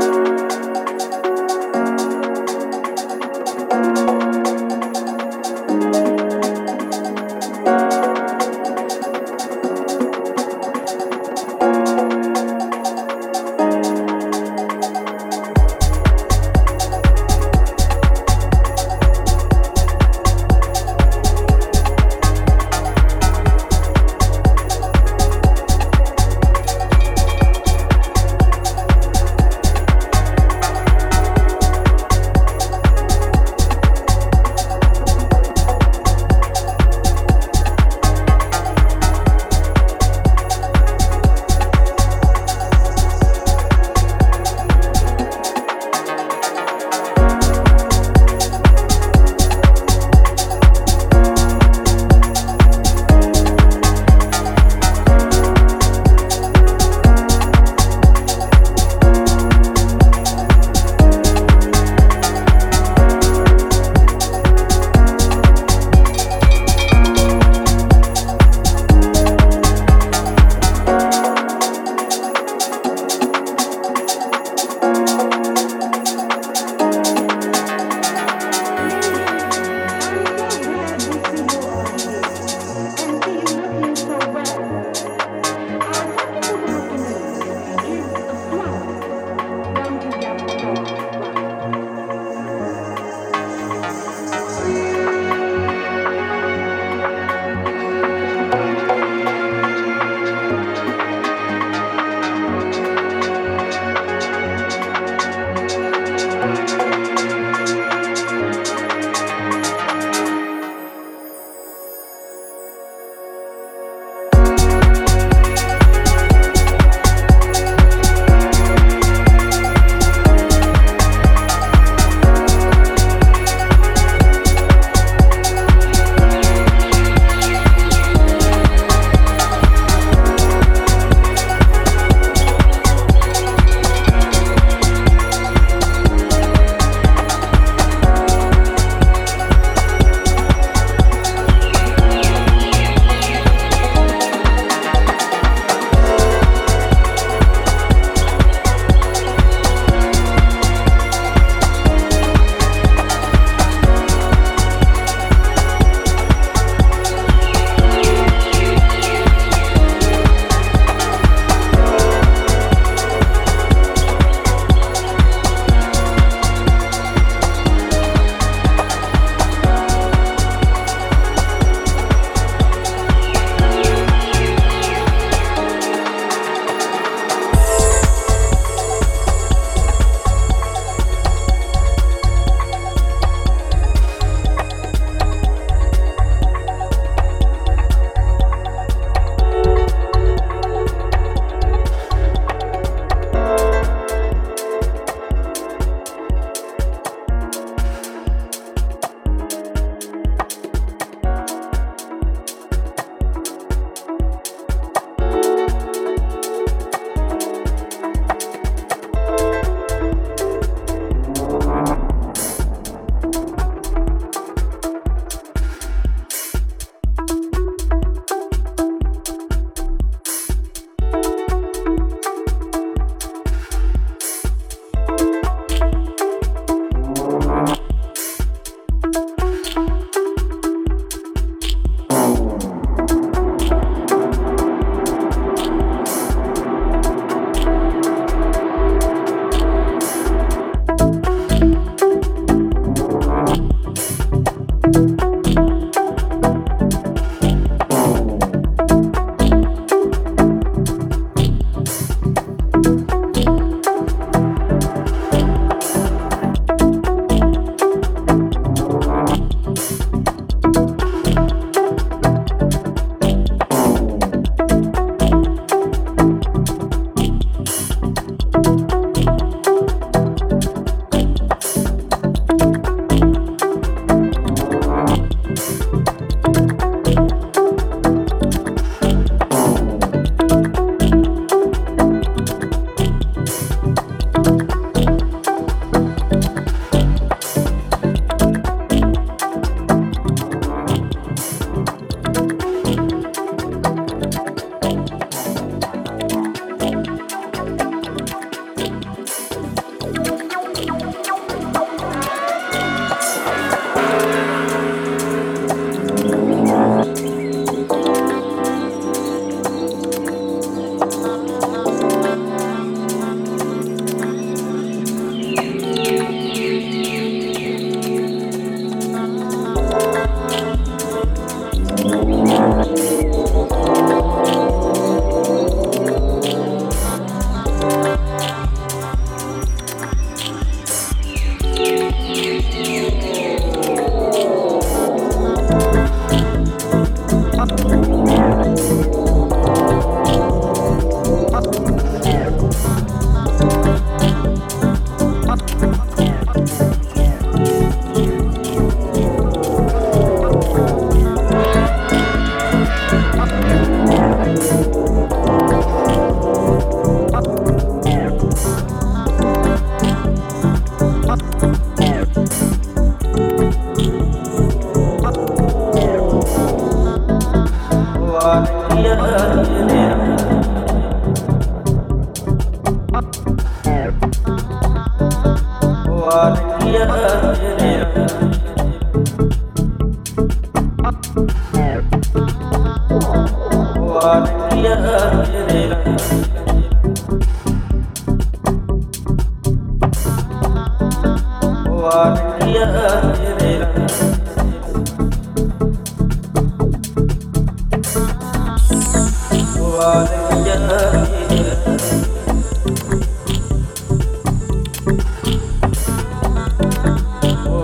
Bye.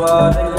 Bye.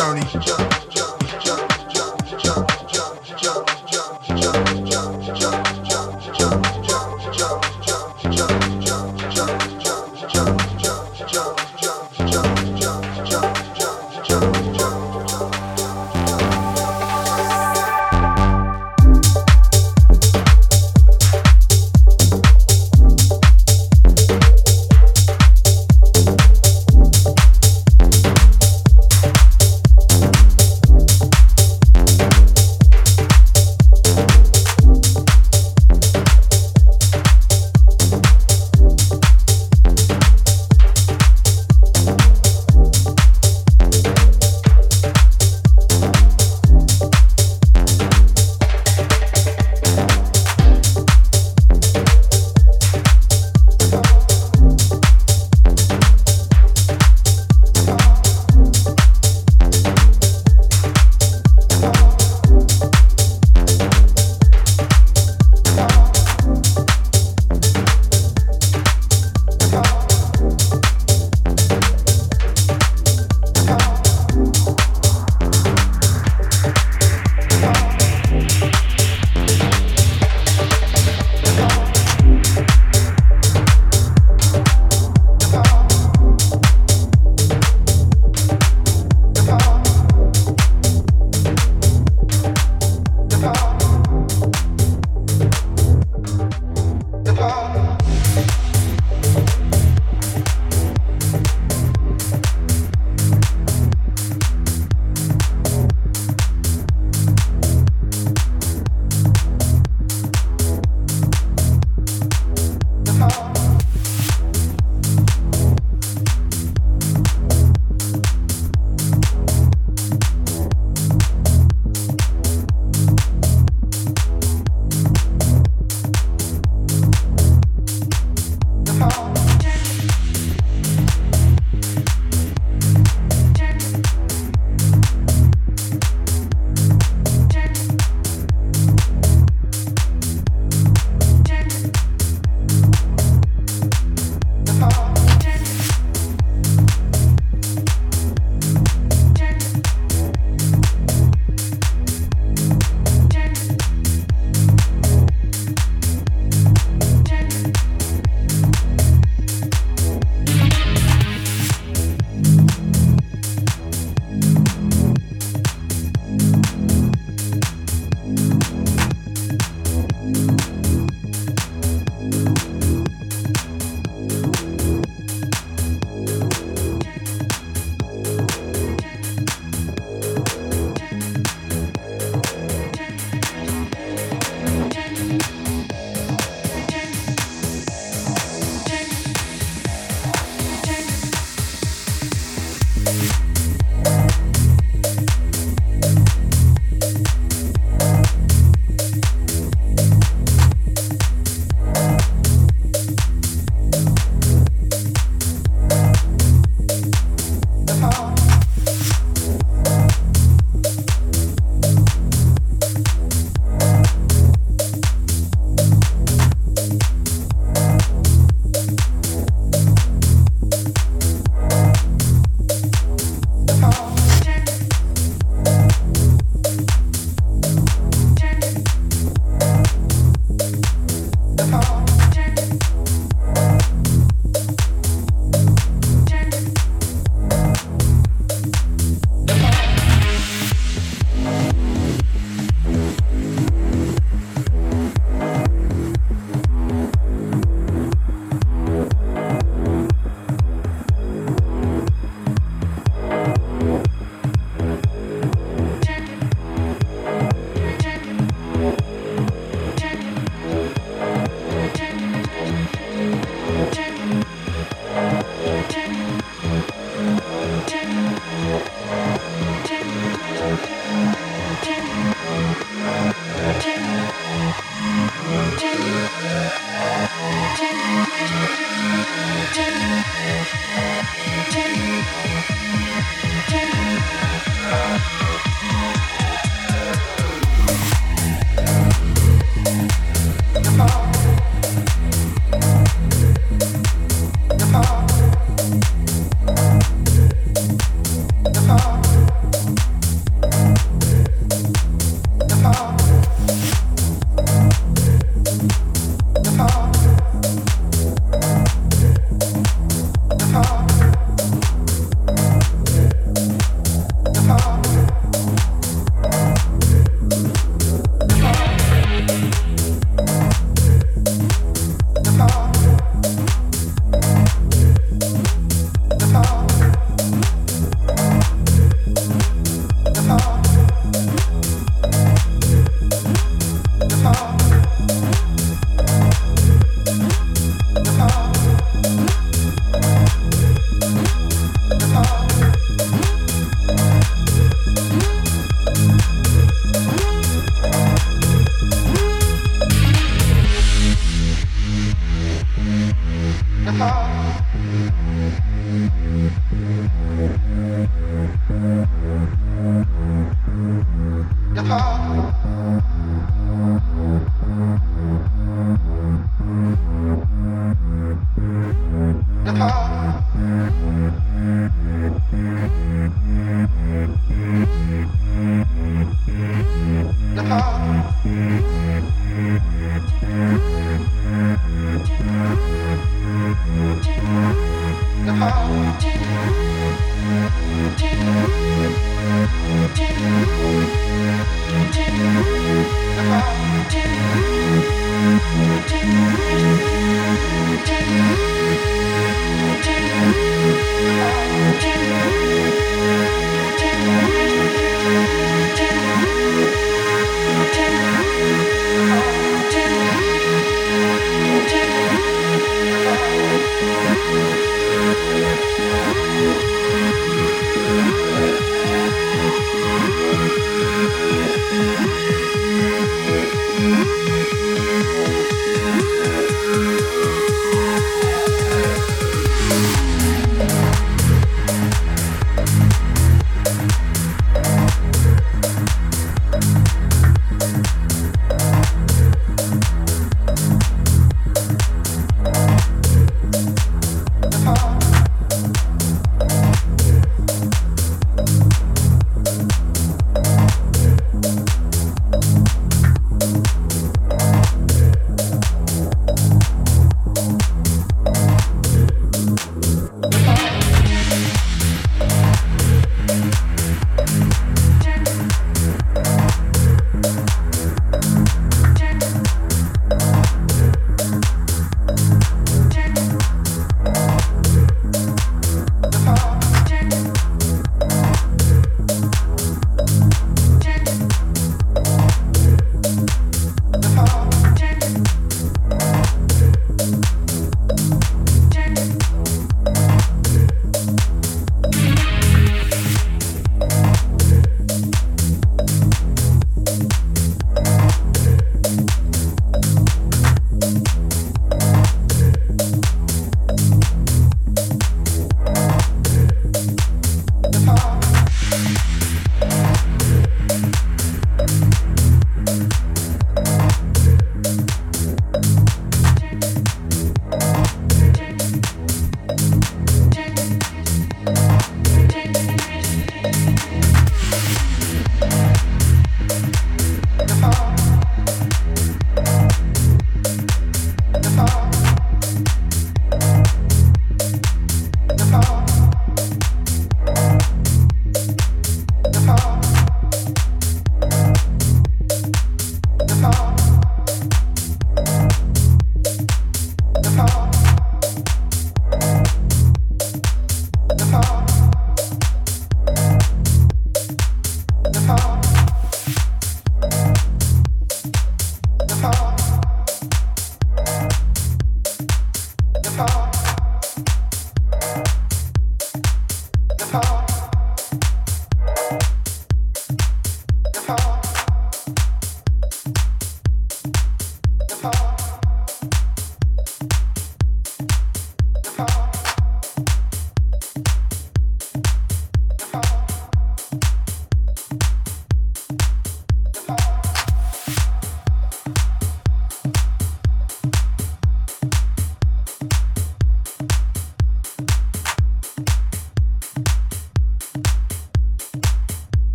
Journey. heart.